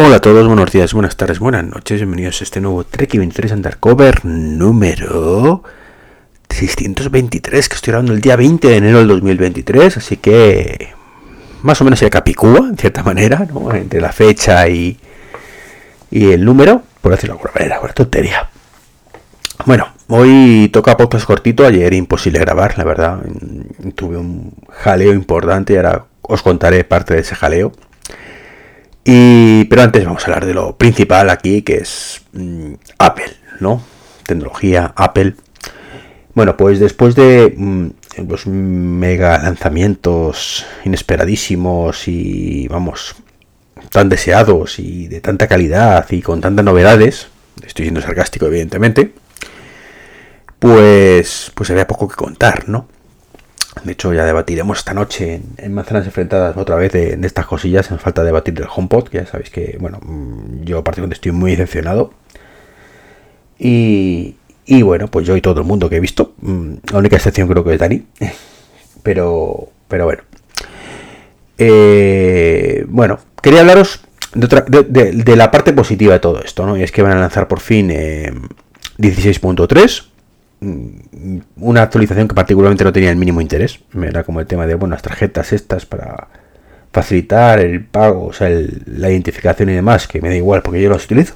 Hola a todos, buenos días, buenas tardes, buenas noches, bienvenidos a este nuevo Trek 23 Undercover número 623, que estoy grabando el día 20 de enero del 2023, así que más o menos el capicúa, en cierta manera, ¿no? entre la fecha y, y el número, por decirlo de alguna manera, por tontería. Bueno, hoy toca podcast cortito, ayer imposible grabar, la verdad, tuve un jaleo importante y ahora os contaré parte de ese jaleo. Y, pero antes vamos a hablar de lo principal aquí, que es mm, Apple, ¿no? Tecnología, Apple. Bueno, pues después de mm, los mega lanzamientos inesperadísimos y, vamos, tan deseados y de tanta calidad y con tantas novedades, estoy siendo sarcástico evidentemente, pues, pues había poco que contar, ¿no? De hecho, ya debatiremos esta noche en, Manzanas Enfrentadas otra vez de, estas cosillas. Me falta debatir del HomePod, que ya sabéis que, bueno, mm, yo particularmente estoy muy decepcionado. Y, y bueno, pues yo y todo el mundo que he visto. Mm, la única excepción creo que es Dani. Pero, pero bueno. Eh, bueno, quería hablaros de, la parte positiva de todo esto, ¿no? Y es que van a lanzar por fin 16.3 eh, Mm, una actualización que particularmente no tenía el mínimo interés. Era como el tema de, bueno, las tarjetas estas para facilitar el pago, o sea, la identificación y demás, que me da igual porque yo las utilizo.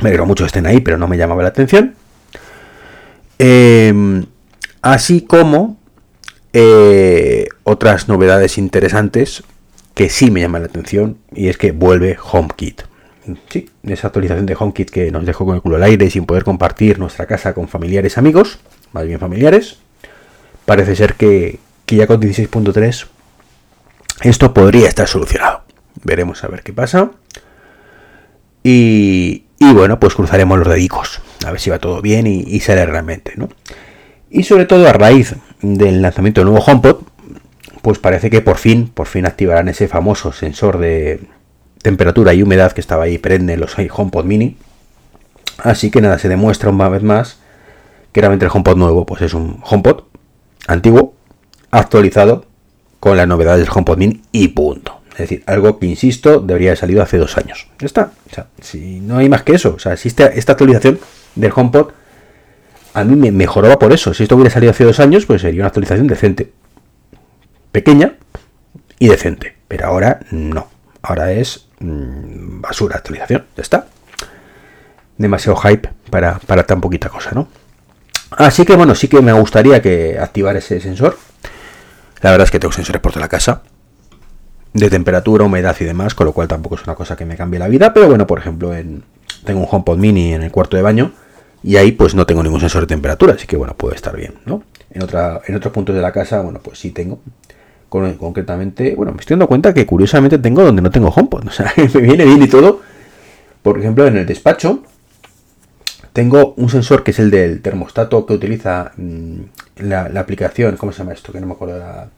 Me alegro mucho que estén ahí, pero no me llamaba la atención. Em, así como eh, otras novedades interesantes que sí me llaman la atención, y es que vuelve HomeKit sí, esa actualización de HomeKit que nos dejó con el culo al aire sin poder compartir nuestra casa con familiares amigos, más bien familiares. Parece ser que, ya con 16.3 esto podría estar solucionado. Veremos a ver qué pasa. Y, bueno, pues cruzaremos los dedicos. A ver si va todo bien y, sale realmente, ¿no? Y sobre todo a raíz del lanzamiento del nuevo HomePod, pues parece que por fin, por fin activarán ese famoso sensor de, temperatura y humedad que estaba ahí perenne en los HomePod mini. Así que nada, se demuestra una vez más que realmente el HomePod nuevo pues es un HomePod antiguo, actualizado con las novedades del HomePod mini y punto. Es decir, algo que, insisto, debería haber salido hace dos años. Ya está. O sea, si no hay más que eso. O sea, existe esta actualización del HomePod, a mí me mejoraba por eso. Si esto hubiera salido hace dos años, pues sería una actualización decente. Pequeña y decente. Pero ahora no. Ahora es Mm, basura actualización, ya está. Demasiado hype para, para tan poquita cosa, ¿no? Así que bueno, sí que me gustaría que activar ese sensor. La verdad es que tengo sensores por toda la casa. De temperatura, humedad y demás, con lo cual tampoco es una cosa que me cambie la vida. Pero bueno, por ejemplo, en, tengo un HomePod mini en el cuarto de baño. Y ahí pues no tengo ningún sensor de temperatura, así que bueno, puede estar bien, ¿no? En, otra, en otros puntos de la casa, bueno, pues sí tengo concretamente, bueno, me estoy dando cuenta que curiosamente tengo donde no tengo HomePod, o sea, me viene bien y todo. Por ejemplo, en el despacho tengo un sensor que es el del termostato que utiliza mm, la, aplicación, ¿cómo se llama esto? Que no me acuerdo la...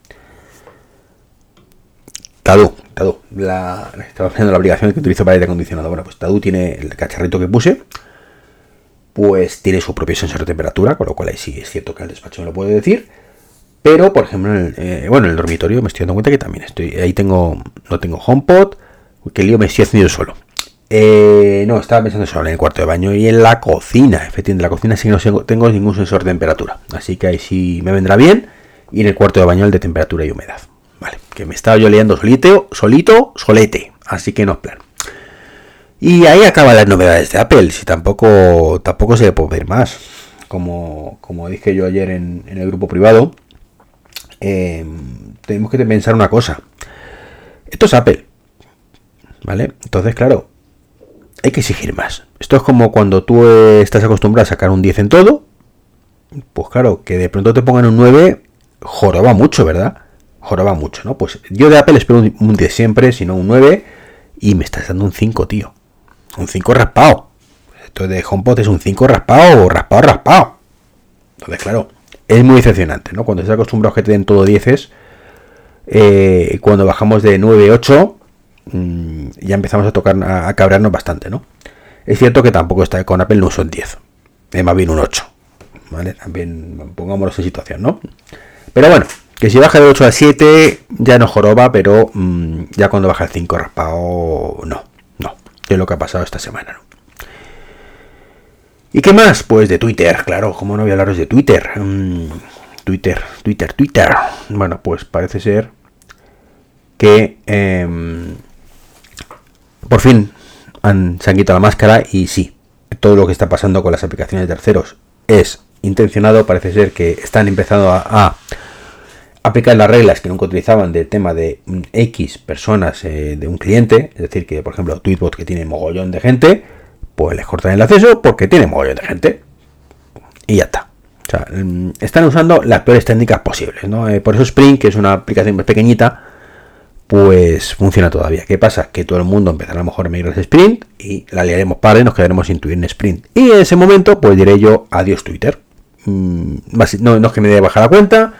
Tadu, Tadu, la, estaba haciendo la aplicación que utilizo para aire acondicionado. Bueno, pues Tadu tiene el cacharrito que puse, pues tiene su propio sensor de temperatura, con lo cual ahí sí es cierto que el despacho me lo puede decir. Pero, por ejemplo, en el, eh, bueno, en el dormitorio me estoy dando cuenta que también estoy. Ahí tengo. No tengo HomePod. Que lío me estoy haciendo solo. Eh, no, estaba pensando solo en el cuarto de baño y en la cocina. Efectivamente, en la cocina sí no tengo ningún sensor de temperatura. Así que ahí sí me vendrá bien. Y en el cuarto de baño el de temperatura y humedad. Vale, que me estaba yo liando solito, solito, solete. Así que no es plan. Y ahí acaban las novedades de Apple. Si tampoco, tampoco se puede ver más. Como, como dije yo ayer en el grupo privado eh, tenemos que pensar una cosa. Esto es Apple. ¿Vale? Entonces, claro, hay que exigir más. Esto es como cuando tú estás acostumbrado a sacar un 10 en todo. Pues claro, que de pronto te pongan un 9, joroba mucho, ¿verdad? Joroba mucho, ¿no? Pues yo de Apple espero un 10 siempre, sino un 9. Y me estás dando un 5, tío. Un 5 raspado. Esto de HomePod es un 5 raspado o raspado, raspado. Entonces, claro, es muy decepcionante, ¿no? Cuando se acostumbrado a que te den todo 10 eh, cuando bajamos de 9, 8, mm, ya empezamos a tocar, a, cabrearnos bastante, ¿no? Es cierto que tampoco está con Apple no son 10, es más bien un 8, ¿vale? También pongámonos en situación, ¿no? Pero bueno, que si baja de 8 a 7 ya no joroba, pero mm, ya cuando baja el 5 raspado, no, de lo que ha pasado esta semana. ¿no? ¿Y qué más? Pues de Twitter, claro, ¿cómo no voy a hablaros de Twitter? Mm, Twitter, Twitter, Twitter. Bueno, pues parece ser que em, por fin han, se han quitado la máscara y sí, todo lo que está pasando con las aplicaciones de terceros es intencionado, parece ser que están empezando a, aplicar las reglas que nunca utilizaban del tema de X personas eh, de un cliente, es decir, que por ejemplo Tweetbot que tiene mogollón de gente, pues les cortan el acceso porque tiene mogollón de gente. Y ya está. O sea, mm, están usando las peores técnicas posibles, ¿no? Eh, por eso Spring, que es una aplicación más pequeñita, pues funciona todavía. ¿Qué pasa? Que todo el mundo empezará a lo mejor a migrar a Sprint y la liaremos para y nos quedaremos sin Twitter en Sprint. Y en ese momento, pues diré yo adiós Twitter. Mm, no, es que me dé bajar la cuenta,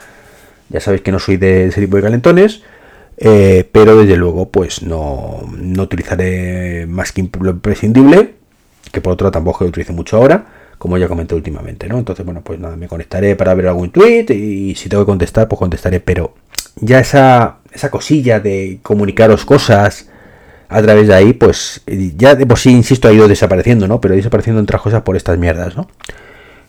ya sabéis que no soy de ese tipo de calentones, eh, pero desde luego, pues no, no utilizaré más que lo imprescindible, que por otro tampoco utilizo mucho ahora como ya comenté últimamente, ¿no? Entonces, bueno, pues nada, me conectaré para ver algún tweet y si tengo que contestar, pues contestaré, pero ya esa, esa cosilla de comunicaros cosas a través de ahí, pues ya de por sí, insisto, ha ido desapareciendo, ¿no? Pero desapareciendo otras cosas por estas mierdas, ¿no?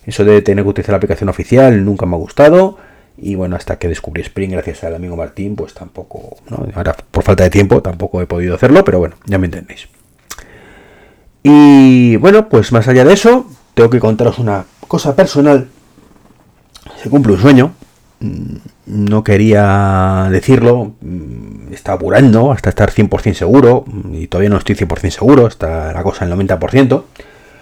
Eso de tener que utilizar la aplicación oficial nunca me ha gustado. Y bueno, hasta que descubrí Spring gracias al amigo Martín, pues tampoco, ¿no? Ahora por falta de tiempo tampoco he podido hacerlo, pero bueno, ya me entendéis. Y bueno, pues más allá de eso, tengo que contaros una cosa personal. Se cumple un sueño. Mm, no quería decirlo. Mm, está apurando hasta estar 100% seguro. Y todavía no estoy 100% seguro. Está la cosa en el 90%.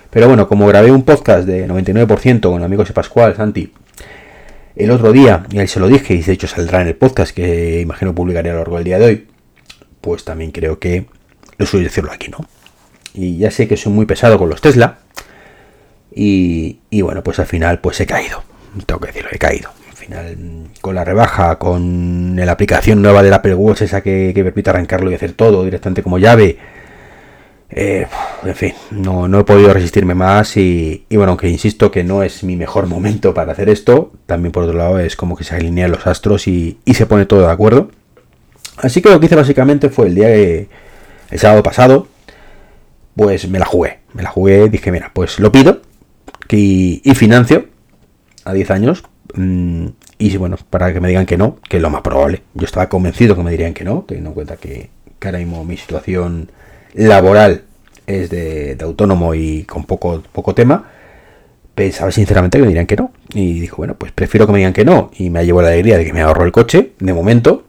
Pero bueno, como grabé un podcast de 99% con amigos de Pascual, Santi, el otro día, y él se lo dije, y de hecho saldrá en el podcast que imagino publicaré a lo largo del día de hoy, pues también creo que lo suyo decirlo aquí, ¿no? Y ya sé que soy muy pesado con los Tesla, y, bueno, pues al final pues he caído. Tengo que decirlo, he caído. Al final, con la rebaja, con la aplicación nueva del Apple Watch, esa que, permite arrancarlo y hacer todo directamente como llave. Eh, en fin, no, he podido resistirme más y, bueno, aunque insisto que no es mi mejor momento para hacer esto, también por otro lado es como que se alinean los astros y, se pone todo de acuerdo. Así que lo que hice básicamente fue el día de, el sábado pasado, pues me la jugué, me la jugué, dije, mira, pues lo pido, y, financio a 10 años. Mm, y bueno, para que me digan que no, que es lo más probable. Yo estaba convencido que me dirían que no, teniendo en cuenta que, mismo mi situación laboral es de, autónomo y con poco, poco tema. Pensaba sinceramente que me dirían que no. Y dijo, bueno, pues prefiero que me digan que no y me llevo la alegría de que me ahorro el coche de momento.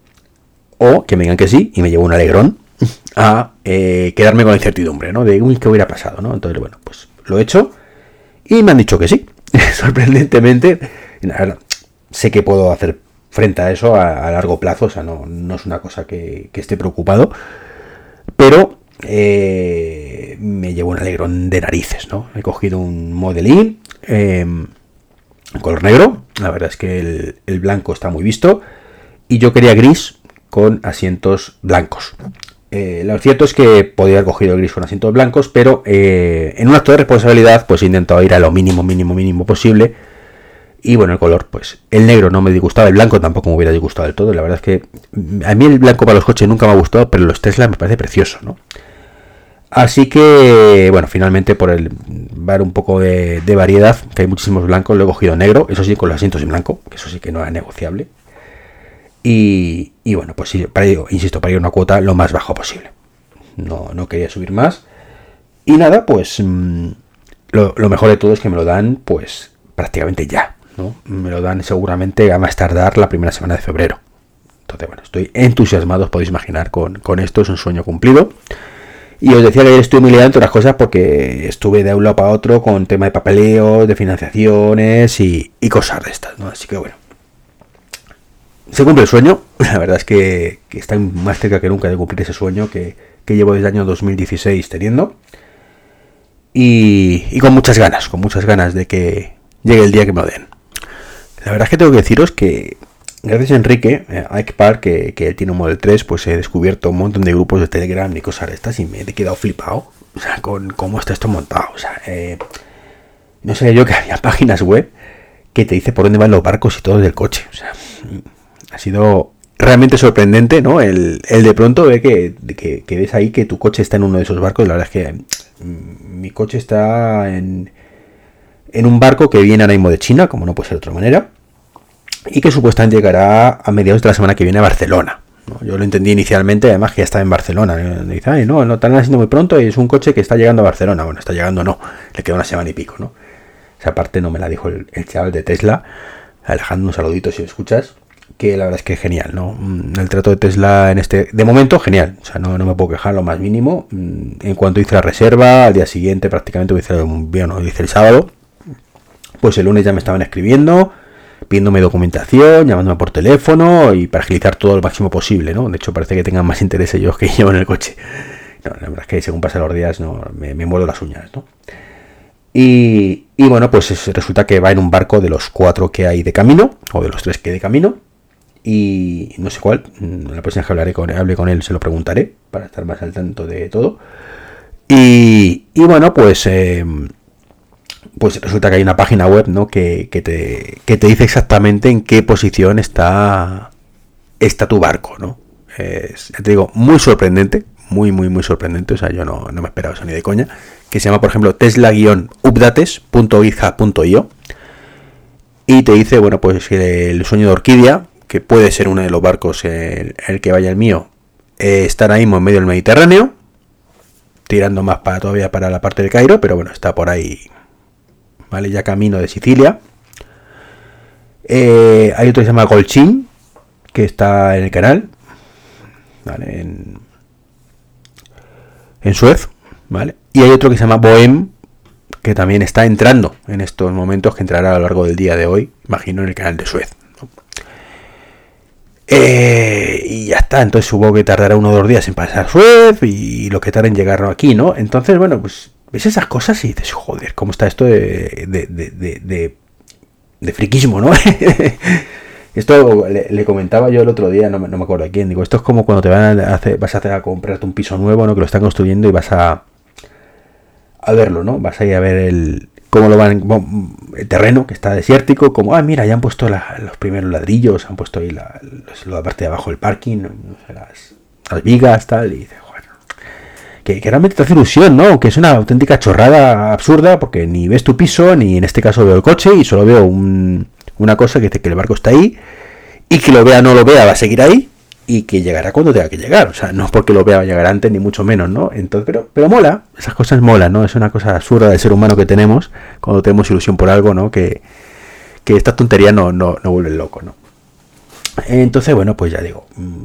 O que me digan que sí y me llevo un alegrón a eh, quedarme con la incertidumbre, ¿no? De, uy, ¿qué hubiera pasado, no? Entonces, bueno, pues lo he hecho y me han dicho que sí. Sorprendentemente, sé que puedo hacer frente a eso a, largo plazo, o sea, no, es una cosa que, esté preocupado, pero eh, me llevo un alegrón de narices, ¿no? He cogido un modelín em, en color negro, la verdad es que el blanco está muy visto, y yo quería gris con asientos blancos. Eh, lo cierto es que podría haber cogido el gris con asientos blancos, pero eh, en un acto de responsabilidad, pues he intentado ir a lo mínimo, mínimo, mínimo posible. Y bueno, el color, pues el negro no me disgustaba, el blanco tampoco me hubiera disgustado del todo. La verdad es que a mí el blanco para los coches nunca me ha gustado, pero los Tesla me parece precioso, ¿no? Así que, bueno, finalmente por el dar un poco de, de variedad, que hay muchísimos blancos, lo he cogido negro, eso sí, con los asientos en blanco, que eso sí que no era negociable. Y, bueno, pues para ello, insisto, para ir a una cuota lo más bajo posible. No, no quería subir más. Y nada, pues mm, lo, mejor de todo es que me lo dan pues prácticamente ya. ¿no? Me lo dan seguramente a más tardar la primera semana de febrero. Entonces, bueno, estoy entusiasmado, os podéis imaginar, con, esto, es un sueño cumplido. Y os decía que estoy muy liado entre otras cosas porque estuve de un lado para otro con tema de papeleo, de financiaciones y, y cosas de estas, ¿no? Así que bueno, se cumple el sueño. La verdad es que, está más cerca que nunca de cumplir ese sueño que, llevo desde el año 2016 teniendo. Y, con muchas ganas, con muchas ganas de que llegue el día que me lo den. La verdad es que tengo que deciros que gracias a Enrique, eh, a Ike Park, que, que tiene un Model 3, pues he descubierto un montón de grupos de Telegram y cosas de estas y me he quedado flipado. O sea, con cómo está esto montado. O sea, eh, no sé yo que había páginas web que te dice por dónde van los barcos y todo del coche. O sea, ha sido realmente sorprendente, ¿no? El, de pronto ve que, ves ahí que tu coche está en uno de esos barcos. La verdad es que mm, mi coche está en, un barco que viene ahora mismo de China, como no puede ser de otra manera, y que supuestamente llegará a mediados de la semana que viene a Barcelona. Yo lo entendí inicialmente, además que ya estaba en Barcelona. Dice, ay, no, no están haciendo muy pronto y es un coche que está llegando a Barcelona. Bueno, está llegando, no, le queda una semana y pico, ¿no? Esa parte no me la dijo el, chaval de Tesla. Alejandro, un saludito si lo escuchas. Que la verdad es que es genial, ¿no? Mm, el trato de Tesla en este. De momento, genial. O sea, no, no me puedo quejar lo más mínimo. Mm, en cuanto hice la reserva, al día siguiente prácticamente lo hice, bien, hice el sábado. Pues el lunes ya me estaban escribiendo pidiéndome documentación, llamándome por teléfono y para agilizar todo lo máximo posible, ¿no? De hecho, parece que tengan más interés ellos que yo en el coche. No, la verdad es que según pasan los días no, me, me muerdo las uñas, ¿no? Y, bueno, pues resulta que va en un barco de los cuatro que hay de camino, o de los tres que hay de camino, y no sé cuál, mm, la próxima que hablaré con, hable con él se lo preguntaré, para estar más al tanto de todo. Y, y bueno, pues... Eh, pues resulta que hay una página web ¿no? que, te, te, dice exactamente en qué posición está, está tu barco, ¿no? Es, te digo, muy sorprendente, muy, muy, muy sorprendente, o sea, yo no, me esperaba eso ni de coña, que se llama, por ejemplo, tesla-updates.github.io y te dice, bueno, pues el sueño de Orquídea, que puede ser uno de los barcos en el que vaya el mío, eh, está mismo en medio del Mediterráneo, tirando más para todavía para la parte del Cairo, pero bueno, está por ahí ¿vale? Ya camino de Sicilia. Eh, hay otro que se llama Golchin, que está en el canal, ¿vale? En, en Suez, ¿vale? Y hay otro que se llama Bohem, que también está entrando en estos momentos, que entrará a lo largo del día de hoy, imagino, en el canal de Suez. Eh, y ya está, entonces supongo que tardará uno o dos días en pasar Suez y lo que tarda en llegar aquí, ¿no? Entonces, bueno, pues ves esas cosas y dices, joder, ¿cómo está esto de, de, de, friquismo, no? esto le, comentaba yo el otro día, no, me acuerdo a quién, digo, esto es como cuando te van a vas a hacer a comprarte un piso nuevo, ¿no? Que lo están construyendo y vas a, a verlo, ¿no? Vas a ir a ver el cómo lo van, el terreno que está desértico, como, ah, mira, ya han puesto los primeros ladrillos, han puesto ahí la, parte de abajo del parking, las, vigas, tal, y dices, que, realmente te hace ilusión, ¿no? Que es una auténtica chorrada absurda porque ni ves tu piso, ni en este caso veo el coche y solo veo una cosa que dice que el barco está ahí y que lo vea o no lo vea va a seguir ahí y que llegará cuando tenga que llegar. O sea, no es porque lo vea llegar antes ni mucho menos, ¿no? Entonces, pero, pero mola, esas cosas molan, ¿no? Es una cosa absurda del ser humano que tenemos cuando tenemos ilusión por algo, ¿no? Que, que esta tontería no, no, no vuelve loco, ¿no? Entonces, bueno, pues ya digo, mm,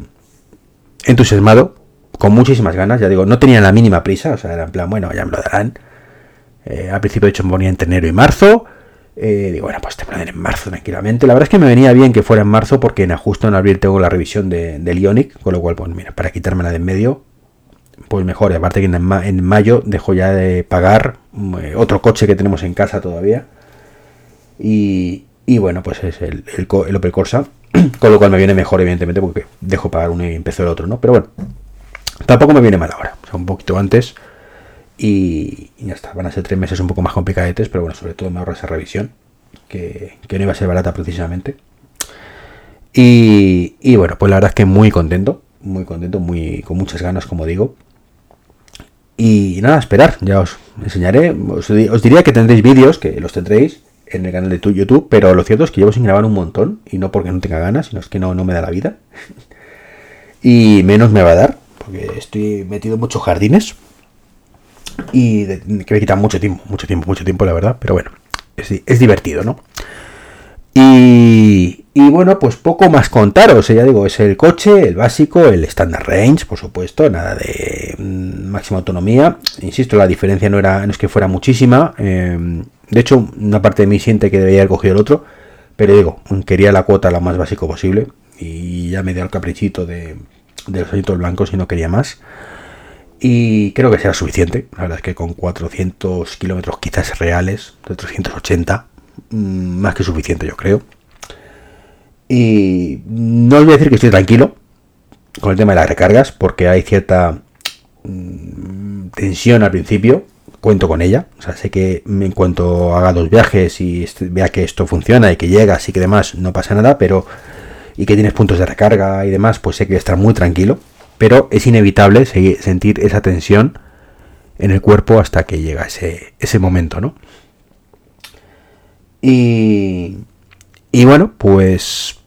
entusiasmado con muchísimas ganas, ya digo, no tenía la mínima prisa, o sea, era en plan, bueno, ya me lo darán. Eh, al principio de hecho me ponía entre enero y marzo. Eh, digo, bueno, pues te ponen en marzo tranquilamente. La verdad es que me venía bien que fuera en marzo porque en justo en abril tengo la revisión de, del Ionic, con lo cual, pues mira, para quitármela de en medio, pues mejor. Aparte que en, mayo dejo ya de pagar eh, otro coche que tenemos en casa todavía. Y, y bueno, pues es el, el, el Opel Corsa, con lo cual me viene mejor, evidentemente, porque dejo pagar uno y empiezo el otro, ¿no? Pero bueno, Tampoco me viene mal ahora, o sea, un poquito antes. Y, ya está, van a ser tres meses un poco más complicadetes, pero bueno, sobre todo me ahorro esa revisión, que, no iba a ser barata precisamente. Y, bueno, pues la verdad es que muy contento, muy contento, muy con muchas ganas, como digo. Y nada, esperar, ya os enseñaré. Os, os diría que tendréis vídeos, que los tendréis en el canal de YouTube, pero lo cierto es que llevo sin grabar un montón, y no porque no tenga ganas, sino es que no, no me da la vida. y menos me va a dar, porque estoy metido en muchos jardines y que me quitan mucho tiempo, mucho tiempo, mucho tiempo, la verdad, pero bueno, es, divertido, ¿no? Y, bueno, pues poco más contaros, ya digo, es el coche, el básico, el standard range, por supuesto, nada de mm, máxima autonomía. Insisto, la diferencia no era no es que fuera muchísima. Em, de hecho, una parte de mí siente que debería haber cogido el otro, pero digo, quería la cuota lo más básico posible y ya me dio el caprichito de, de los ojitos blancos y no quería más. Y creo que será suficiente. La verdad es que con 400 kilómetros quizás reales, de 380, mm, más que suficiente yo creo. Y no os voy a decir que estoy tranquilo con el tema de las recargas, porque hay cierta mm, tensión al principio. Cuento con ella. O sea, sé que en cuanto haga dos viajes y vea que esto funciona y que llega, así que demás, no pasa nada, pero y que tienes puntos de recarga y demás, pues sé que estar muy tranquilo, pero es inevitable sentir esa tensión en el cuerpo hasta que llega ese, ese momento, ¿no? Y, y bueno, pues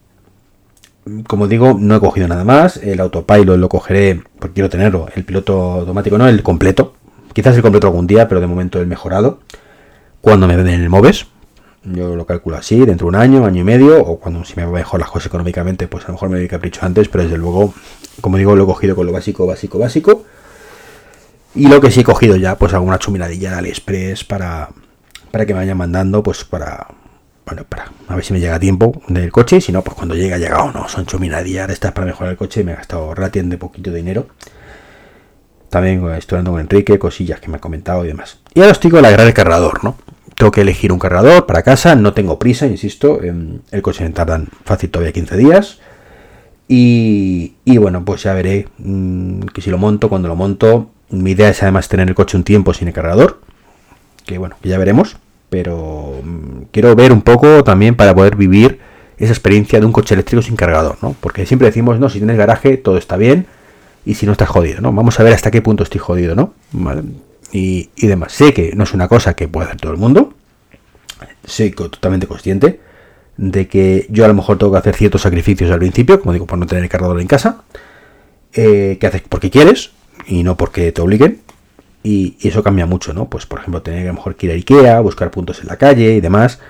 como digo, no he cogido nada más. El autopilot lo cogeré porque quiero tenerlo. El piloto automático no, el completo. Quizás el completo algún día, pero de momento el mejorado. Cuando me den el MOVES. Yo lo calculo así, dentro de un año, año y medio, o cuando si me mejor las cosas económicamente, pues a lo mejor me doy capricho antes, pero desde luego, como digo, lo he cogido con lo básico, básico, básico. Y lo que sí he cogido ya, pues alguna chuminadilla de AliExpress para, para que me vayan mandando, pues para, bueno, para a ver si me llega a tiempo del coche, si no, pues cuando llega, llega o no, son chuminadillas estas para mejorar el coche, me he gastado relativamente poquito de dinero. También estoy hablando con Enrique, cosillas que me ha comentado y demás. Y ahora os digo el el cargador, ¿no? Tengo que elegir un cargador para casa, no tengo prisa, insisto, el coche me tardan fácil todavía 15 días. Y, bueno, pues ya veré mm, que si lo monto, cuando lo monto. Mi idea es además tener el coche un tiempo sin el cargador. Que bueno, ya veremos pero mm, quiero ver un poco también para poder vivir esa experiencia de un coche eléctrico sin cargador, ¿no? Porque siempre decimos, no, si tienes garaje todo está bien y si no estás jodido, ¿no? Vamos a ver hasta qué punto estoy jodido, ¿no? Y, demás. Sé que no es una cosa que puede hacer todo el mundo, soy totalmente consciente de que yo a lo mejor tengo que hacer ciertos sacrificios al principio, como digo, por no tener el cargador en casa, eh, que haces porque quieres y no porque te obliguen, y, eso cambia mucho, ¿no? Pues por ejemplo, tener a lo mejor que ir a Ikea, buscar puntos en la calle y demás,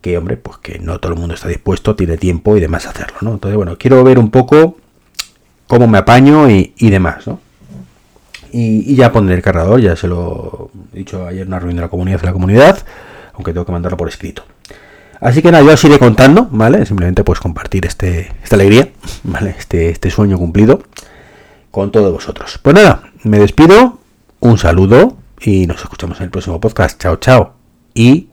que hombre, pues que no todo el mundo está dispuesto, tiene tiempo y demás a hacerlo, ¿no? Entonces, bueno, quiero ver un poco cómo me apaño y, demás, ¿no? Y, ya pondré el cargador, ya se lo he dicho ayer en una reunión de la comunidad de la comunidad, aunque tengo que mandarlo por escrito. Así que nada, yo os iré contando, ¿vale? Simplemente pues compartir este, esta alegría, ¿vale? Este, este sueño cumplido con todos vosotros. Pues nada, me despido, un saludo y nos escuchamos en el próximo podcast. Chao, chao. Y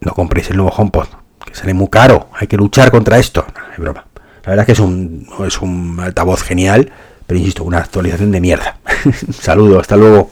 no compréis el nuevo HomePod, que sale muy caro. Hay que luchar contra esto. Es broma. La verdad es que es un, es un altavoz genial, pero insisto, una actualización de mierda. Saludo, hasta luego.